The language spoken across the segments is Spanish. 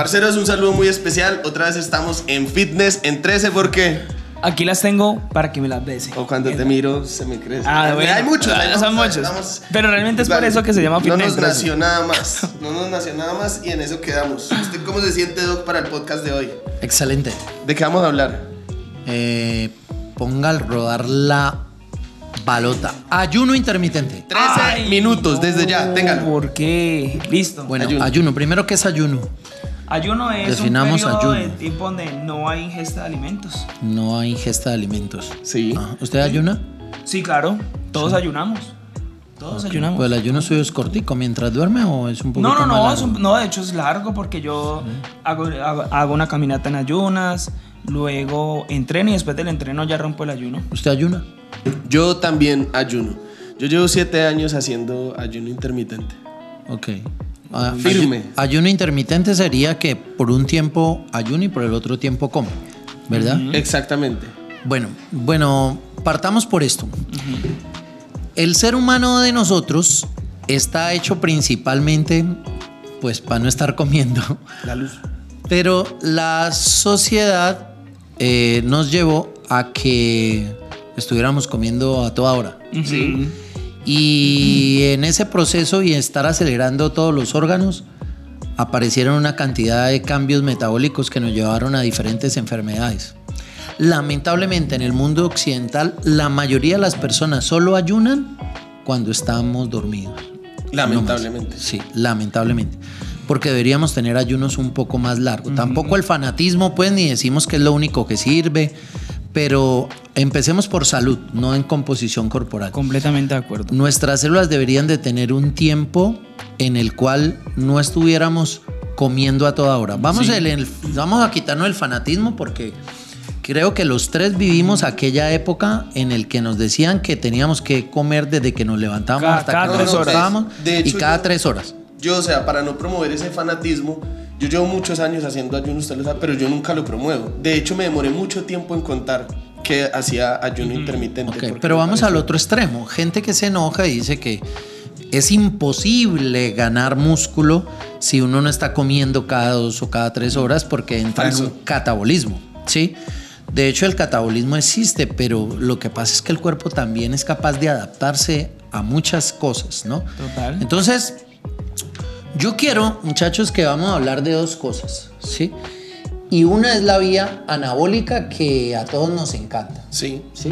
Parceros, un saludo muy especial. Otra vez estamos en Fitness en 13 porque... Aquí las tengo para que me las besen. O cuando te miro se me crece. Ah, bueno. Hay muchos. Ah, hay son muchos, estamos- Pero realmente es por eso que se llama No Fitness nos 13. nació nada más. No nos nació nada más y en eso quedamos. ¿Usted cómo se siente, Doc, para el podcast de hoy? Excelente. ¿De qué vamos a hablar? Eh, ponga al rodar la balota. Ayuno intermitente. 13 Ay, minutos desde ya. no, Téngalo. ¿Por qué? Listo. Bueno, Ayuno. ayuno. Primero, ¿qué es ayuno? Ayuno es definamos un periodo ayuno. de tiempo donde no hay ingesta de alimentos. No hay ingesta de alimentos. Sí. Ah, ¿Usted ayuna? Sí, claro. Todos ayunamos. Todos ayunamos. Pues el ayuno suyo es cortico mientras duerme o es un poquito No, no, más no, largo? es un- no, de hecho es largo porque yo hago, hago, hago una caminata en ayunas, luego entreno y después del entreno ya rompo el ayuno. ¿Usted ayuna? Yo también ayuno. Yo llevo 7 años haciendo ayuno intermitente. Ok. Ah, Firme. ayu- ayuno intermitente sería que por un tiempo ayuna y por el otro tiempo come, ¿verdad? Exactamente. Bueno, bueno, partamos por esto. El ser humano de nosotros está hecho principalmente, pues, para no estar comiendo. La luz. Pero la sociedad eh, nos llevó a que estuviéramos comiendo a toda hora. Sí. Y en ese proceso y estar acelerando todos los órganos, aparecieron una cantidad de cambios metabólicos que nos llevaron a diferentes enfermedades. Lamentablemente en el mundo occidental la mayoría de las personas solo ayunan cuando estamos dormidos. Lamentablemente. Sí, lamentablemente. Porque deberíamos tener ayunos un poco más largos. Tampoco el fanatismo, pues, ni decimos que es lo único que sirve. Pero empecemos por salud, no en composición corporal. Completamente de acuerdo. Nuestras células deberían de tener un tiempo en el cual no estuviéramos comiendo a toda hora. Vamos, el- el- vamos a quitarnos el fanatismo porque creo que los tres vivimos aquella época en el que nos decían que teníamos que comer desde que nos levantábamos Cada- hasta cada que nos acostábamos y cada yo- tres horas. Yo, o sea, para no promover ese fanatismo, yo llevo muchos años haciendo ayuno, usted lo sabe, pero yo nunca lo promuevo. De hecho, me demoré mucho tiempo en contar que hacía ayuno intermitente. Ok, porque pero vamos al otro extremo. Gente que se enoja y dice que es imposible ganar músculo si uno no está comiendo cada dos o cada tres horas porque entra en Falso. un catabolismo, ¿sí? De hecho, el catabolismo existe, pero lo que pasa es que el cuerpo también es capaz de adaptarse a muchas cosas, ¿no? Total. Entonces, yo quiero, muchachos, que vamos a hablar de dos cosas, ¿sí? Y una es la vía anabólica que a todos nos encanta. Sí. ¿sí?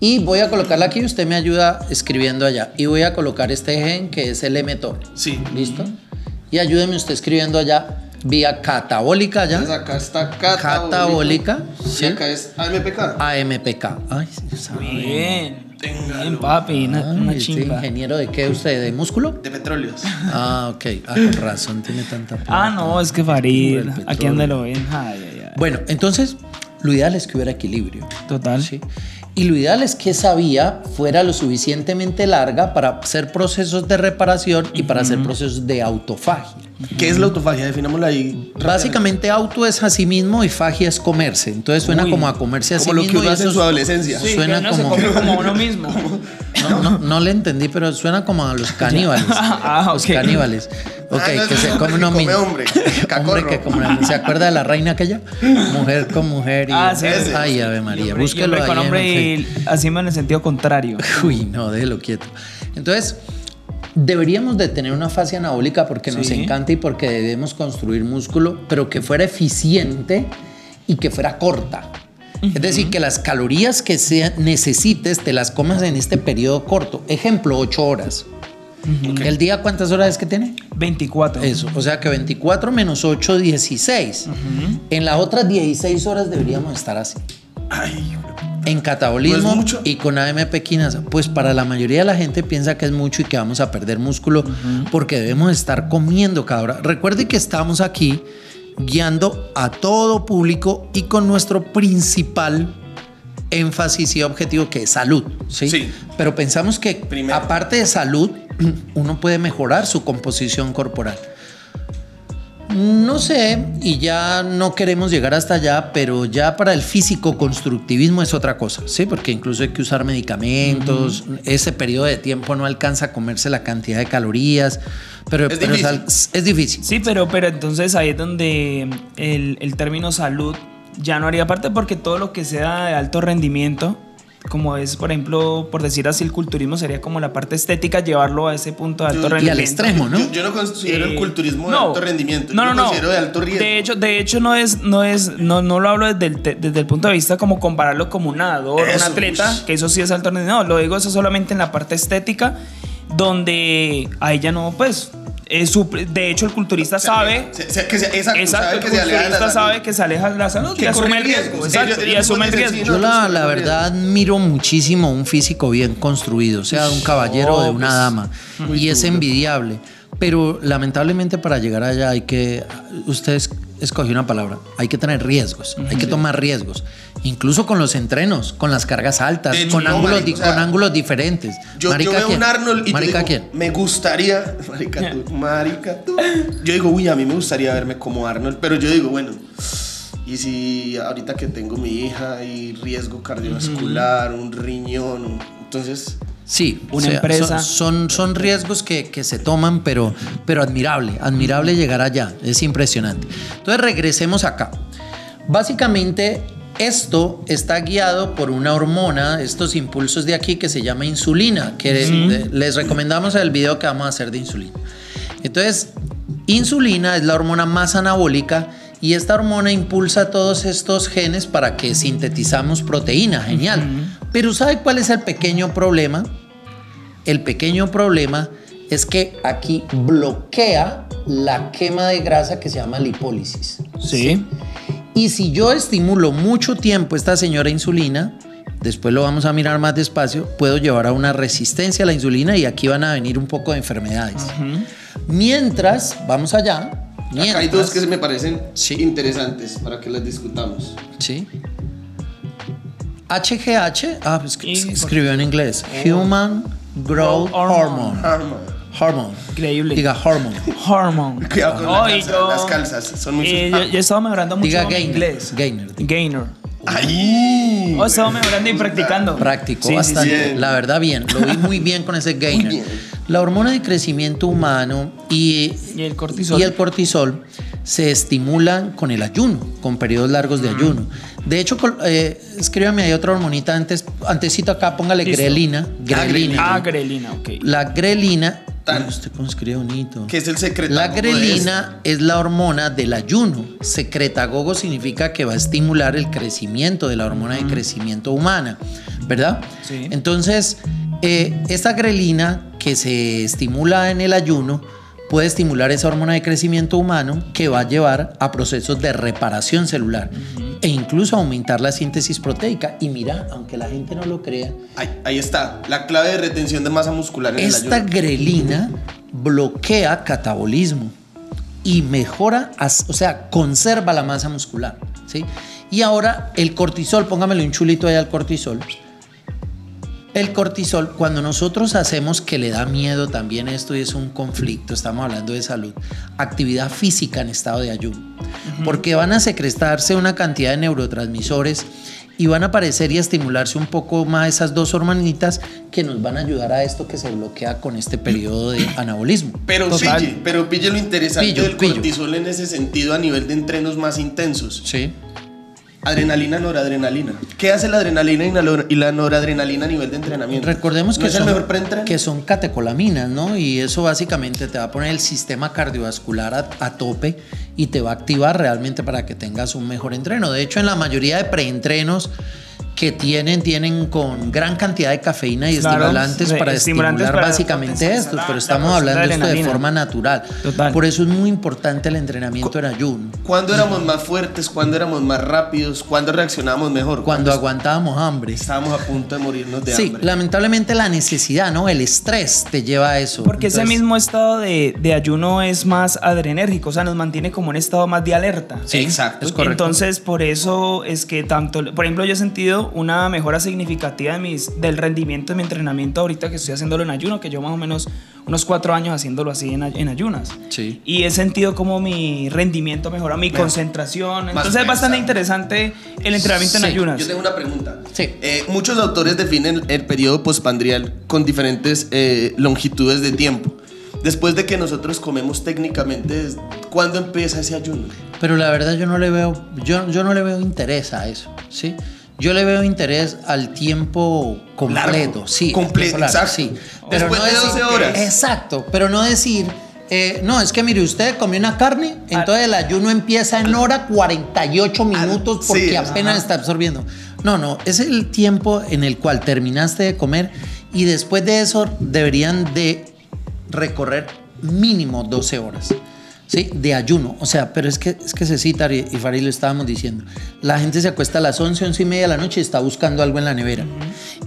Y voy a colocarla aquí, usted me ayuda escribiendo allá. Y voy a colocar este gen que es el mTOR. Sí. ¿Listo? Y ayúdeme usted escribiendo allá vía catabólica Entonces allá. acá está catabólica. Catabólica, Y sí. acá es AMPK. AMPK. Ay, sí, sabe. Bien. Bien, papi. Una, Ay, una este chimba. ingeniero de qué usted, de músculo. De petróleos. Ah, ok. Ah, con razón, tiene tanta plata. Ah, no, es que Farid. Aquí donde lo ven. Ay, ay, ay. Bueno, entonces, lo ideal es que hubiera equilibrio. Total. ¿sí? Y lo ideal es que esa vía fuera lo suficientemente larga para hacer procesos de reparación y para hacer procesos de autofagia. ¿Qué es la autofagia? Definámosla ahí. Básicamente auto es a sí mismo y fagia es comerse. Entonces suena Uy, como a comerse a sí como lo que mismo. uno hace en su es- adolescencia. Sí, Suena que uno se como- come como uno mismo. No, no, no le entendí, pero suena como a los caníbales. Ah, Los ok. caníbales. Ok, Ah, no, que se hombre come mismo. hombre, que come- ¿Se acuerda de la reina aquella? Mujer con mujer y... Ah, sí. Ese. Ay, Ave María, hombre- búsquelo ahí con en hombre el y así en el sentido contrario. Uy, no, déjelo quieto. Entonces, deberíamos de tener una fase anabólica porque nos Sí. encanta y porque debemos construir músculo, pero que fuera eficiente y que fuera corta. Es decir, que las calorías que sea- necesites te las comas en este periodo corto. Ejemplo, 8 horas. ¿El día cuántas horas es que tiene? 24. Eso, o sea que 24 menos 8, 16. En las otras 16 horas deberíamos estar así. Ay, En catabolismo ¿No es mucho? y con AMP quinasa. Pues para la mayoría de la gente piensa que es mucho y que vamos a perder músculo porque debemos estar comiendo cada hora. Recuerde que estamos aquí guiando a todo público y con nuestro principal énfasis y objetivo que es salud. ¿sí? Sí. Pero pensamos que Primero. aparte de salud, uno puede mejorar su composición corporal. No sé, y ya no queremos llegar hasta allá, pero ya para el físico constructivismo es otra cosa, ¿sí? Porque incluso hay que usar medicamentos, ese periodo de tiempo no alcanza a comerse la cantidad de calorías, pero Es pero difícil. es difícil. Sí, pero, pero entonces ahí es donde el, el término salud ya no haría parte porque todo lo que sea de alto rendimiento, como es, por ejemplo, por decir así, el culturismo sería como la parte estética, llevarlo a ese punto de alto Yo- y al rendimiento. extremo, ¿no? Yo, yo no considero el Eh, culturismo de alto rendimiento, No, yo no, lo no. considero de alto riesgo. De hecho, de hecho no es, no es, no, no lo hablo desde el, te- desde el punto de vista como compararlo como un nadador, un Eso, atleta, ush. que eso sí es alto rendimiento. No, lo digo eso solamente en la parte estética, donde ahí ya no, pues, es su- de hecho el culturista sabe. Se- se- que se- exacto, Exacto, sabe el que se aleja de la culturista salud. sabe que se aleja de la salud Que y asume el riesgo. riesgos. Exacto, Ellos- y ellos asume el mismos dicen, riesgo. Yo la, verdad admiro muchísimo un físico bien construido, sea de un caballero o de una pues, dama, y es duro. envidiable. Pero lamentablemente para llegar allá hay que, ustedes escogió una palabra, hay que tener riesgos, hay que tomar riesgos, incluso con los entrenos, con las cargas altas, con, no, ángulos, marica, di- o sea, con ángulos diferentes. Yo, veo ¿quién? un Arnold y Marica, yo digo, ¿quién? me gustaría, marica tú, marica tú. Yo digo, uy, a mí me gustaría verme como Arnold, pero yo digo, bueno, y si ahorita que tengo mi hija y riesgo cardiovascular, un riñón, entonces, Sí, Una empresa. Son, son, son riesgos que, que se toman, pero, pero admirable, admirable llegar allá, es impresionante. Entonces regresemos acá. Básicamente esto está guiado por una hormona, estos impulsos de aquí que se llama insulina, que les recomendamos el video que vamos a hacer de insulina. Entonces, insulina es la hormona más anabólica y esta hormona impulsa todos estos genes para que sintetizamos proteína, genial. Pero ¿sabe cuál es el pequeño problema? El pequeño problema es que aquí bloquea la quema de grasa que se llama lipólisis. Sí. Y si yo estimulo mucho tiempo esta señora insulina, después lo vamos a mirar más despacio, puedo llevar a una resistencia a la insulina y aquí van a venir un poco de enfermedades. Mientras, vamos allá. Mientras, acá hay dos que se me parecen Sí. interesantes para que las discutamos. Sí. HGH, ah, pues escribió en inglés. Human Growth Growth Hormone. Hormone. Increíble. Diga hormone. Hormone. Cuidado con Oh, la y calza, yo- las calzas, son muy eh, yo, yo he estado mejorando mucho Diga mi gainer. inglés. Gainer. Gainer. ¡Ay! Oh, he estado mejorando y practicando. Practicó Sí, bastante. sí. La verdad, bien. Lo vi muy bien con ese gainer. bien. La hormona de crecimiento humano y, Y el cortisol. y el cortisol se estimulan con el ayuno, con periodos largos de ayuno. De hecho, eh, escríbame ahí otra hormonita antes, antesito acá, póngale Listo. grelina. Grelina. Ah, grelina, ok. La grelina. Usted escribe bonito. Que es el secreto. La grelina es la hormona del ayuno. Secretagogo significa que va a estimular el crecimiento de la hormona de crecimiento humana, ¿verdad? Sí. Entonces, eh, esta grelina que se estimula en el ayuno puede estimular esa hormona de crecimiento humano que va a llevar a procesos de reparación celular e incluso aumentar la síntesis proteica. Y mira, aunque la gente no lo crea, Ahí, ahí está, la clave de retención de masa muscular en esta el grelina bloquea catabolismo y mejora, o sea, conserva la masa muscular, ¿sí? Y ahora el cortisol, póngamelo un chulito ahí al cortisol. El cortisol, cuando nosotros hacemos que le da miedo también esto y es un conflicto, estamos hablando de salud, actividad física en estado de ayuno, porque van a secretarse una cantidad de neurotransmisores y van a aparecer y a estimularse un poco más esas dos hormonitas que nos van a ayudar a esto que se bloquea con este periodo de anabolismo. Pero Total. pille, pero pille lo interesante Pillo, del pillo. cortisol en ese sentido a nivel de entrenos más intensos. Sí. Adrenalina, noradrenalina. ¿Qué hace la adrenalina y la, noradrenalina a nivel de entrenamiento? Recordemos ¿No que, es son, el mejor que son catecolaminas, ¿no? Y eso básicamente te va a poner el sistema cardiovascular a, a tope y te va a activar realmente para que tengas un mejor entreno. De hecho, en la mayoría de preentrenos que tienen, tienen con gran cantidad de cafeína y Claro, estimulantes para estimulantes estimular para básicamente esto, pero estamos producción de hablando esto de forma natural. Total. Por eso es muy importante el entrenamiento en ayuno. ¿Cuándo éramos más fuertes? ¿Cuándo éramos más rápidos? ¿Cuándo reaccionábamos mejor? Cuando aguantábamos hambre. estábamos a punto de morirnos de Sí, hambre. lamentablemente la necesidad, ¿no? El estrés te lleva a eso. Porque ese Entonces- mismo estado de, de ayuno es más adrenérgico, o sea, nos mantiene como en estado más de alerta. Sí, exacto. es correcto. Entonces, por eso es que tanto, por ejemplo, yo he sentido una mejora significativa de mis, del rendimiento de mi entrenamiento ahorita que estoy haciéndolo en ayuno, que yo más o menos unos cuatro años haciéndolo así en, ay- en ayunas. Sí. Y he sentido como mi rendimiento mejora, mi concentración. Entonces es bastante pensado. interesante el entrenamiento Sí, en ayunas. Yo tengo una pregunta. Sí. Eh, muchos autores definen el periodo postpandrial con diferentes eh, longitudes de tiempo. Después de que nosotros comemos técnicamente, ¿cuándo empieza ese ayuno? Pero la verdad yo no le veo, yo, yo no le veo interés a eso, ¿sí? Yo le veo interés al tiempo completo, Largo. sí. Completo, exacto. sí. Después de 12 horas. Exacto, pero no decir, eh, no, es que mire, usted comió una carne, entonces el ayuno empieza en hora 48 minutos sí, porque ajá. apenas está absorbiendo. No, no, es el tiempo en el cual terminaste de comer y después de eso deberían de recorrer mínimo 12 horas. ¿Sí? De ayuno. O sea, pero es que, es que se cita, y y Farid lo estábamos diciendo. La gente se acuesta a las 11, 11 y media de la noche y está buscando algo en la nevera.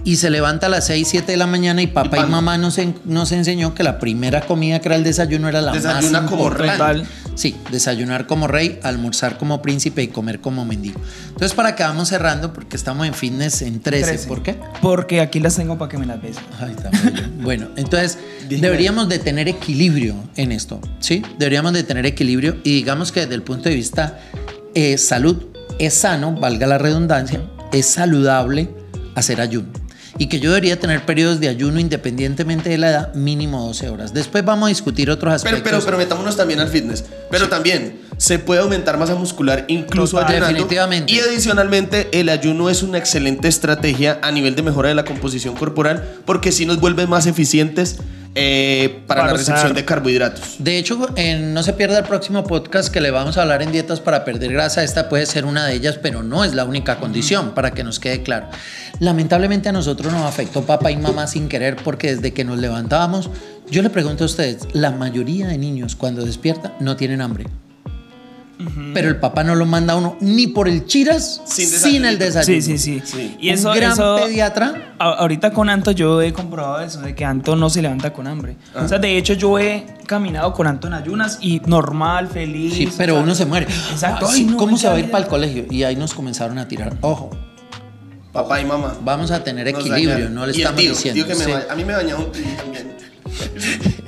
Y se levanta a las 6, 7 de la mañana y papá y, pan. mamá nos, en- nos enseñó que la primera comida que era el desayuno era la Desayuna más como importante. rey. Sí, desayunar como rey, almorzar como príncipe y comer como mendigo. Entonces, para que vamos cerrando, porque estamos en fitness en 13. 13. ¿Por qué? Porque aquí las tengo para que me las beses. Ay, está bello. bueno, entonces deberíamos de tener equilibrio en esto, ¿sí? Deberíamos de tener equilibrio y digamos que desde el punto de vista eh, salud es sano, valga la redundancia, es saludable hacer ayuno. Y que yo debería tener periodos de ayuno independientemente de la edad, mínimo 12 horas. Después vamos a discutir otros Pero, aspectos. pero, pero metámonos también al fitness. Pero también se puede aumentar masa muscular incluso Total. ayunando. Definitivamente. Y adicionalmente, el ayuno es una excelente estrategia a nivel de mejora de la composición corporal porque sí nos vuelve más eficientes eh, para, Para la recepción usar. de carbohidratos. De hecho, en- no se pierda el próximo podcast que le vamos a hablar en dietas para perder grasa. Esta puede ser una de ellas, pero no es la única condición, para que nos quede claro. Lamentablemente a nosotros nos afectó papá y mamá sin querer porque desde que nos levantábamos, yo le pregunto a ustedes, la mayoría de niños cuando despiertan no tienen hambre. Pero el papá no lo manda a uno ni por el chiras Sin sin, el desayuno. Sí, sí, sí. Sí. Y eso, Un gran eso pediatra a- ahorita con Anto yo he comprobado eso, de que Anto no se levanta con hambre. O sea, de hecho yo he caminado con Anto en ayunas y normal, feliz. Sí, o pero sea, uno se muere. Exacto. Ay, no, ¿Cómo se va a ir para el colegio? Y ahí nos comenzaron a tirar. Ojo, Papá y mamá. vamos a tener equilibrio, dañaron. no le Y el estamos tío, diciendo. tío que me sí. ba- a mí me bañaba un tío también.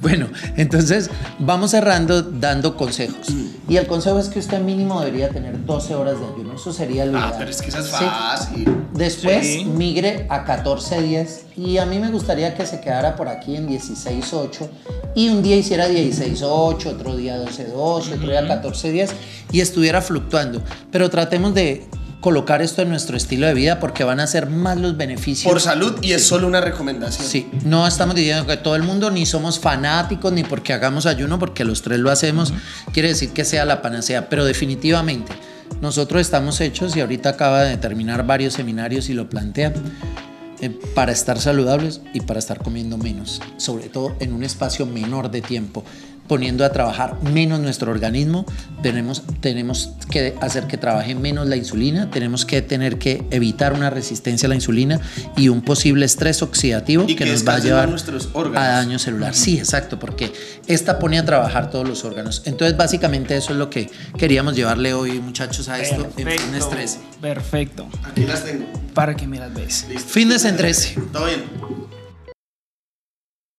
Bueno, entonces vamos cerrando dando consejos. Y el consejo es que usted mínimo debería tener 12 horas de ayuno. Eso sería lo Ah, ideal. pero es que eso es Sí. fácil. Después Sí. migre a 14-10 y a mí me gustaría que se quedara por aquí en 16-8 y un día hiciera 16-8, otro día 12-12, otro día 14-10 y estuviera fluctuando. Pero tratemos de colocar esto en nuestro estilo de vida porque van a ser más los beneficios. Por salud y es solo una recomendación. Sí, no estamos diciendo que todo el mundo ni somos fanáticos ni porque hagamos ayuno, porque los tres lo hacemos, quiere decir que sea la panacea, pero definitivamente nosotros estamos hechos y ahorita acaba de terminar varios seminarios y lo plantea eh, para estar saludables y para estar comiendo menos, sobre todo en un espacio menor de tiempo poniendo a trabajar menos nuestro organismo, tenemos, tenemos que hacer que trabaje menos la insulina, tenemos que tener que evitar una resistencia a la insulina y un posible estrés oxidativo que, que nos va a llevar nuestros a órganos. daño celular. Sí, exacto, porque esta pone a trabajar todos los órganos. Entonces, básicamente eso es lo que queríamos llevarle hoy, muchachos, a esto en Fitness 13. Perfecto. Aquí las tengo. Para que me las beses. Listo. Fitness en 13. Todo bien.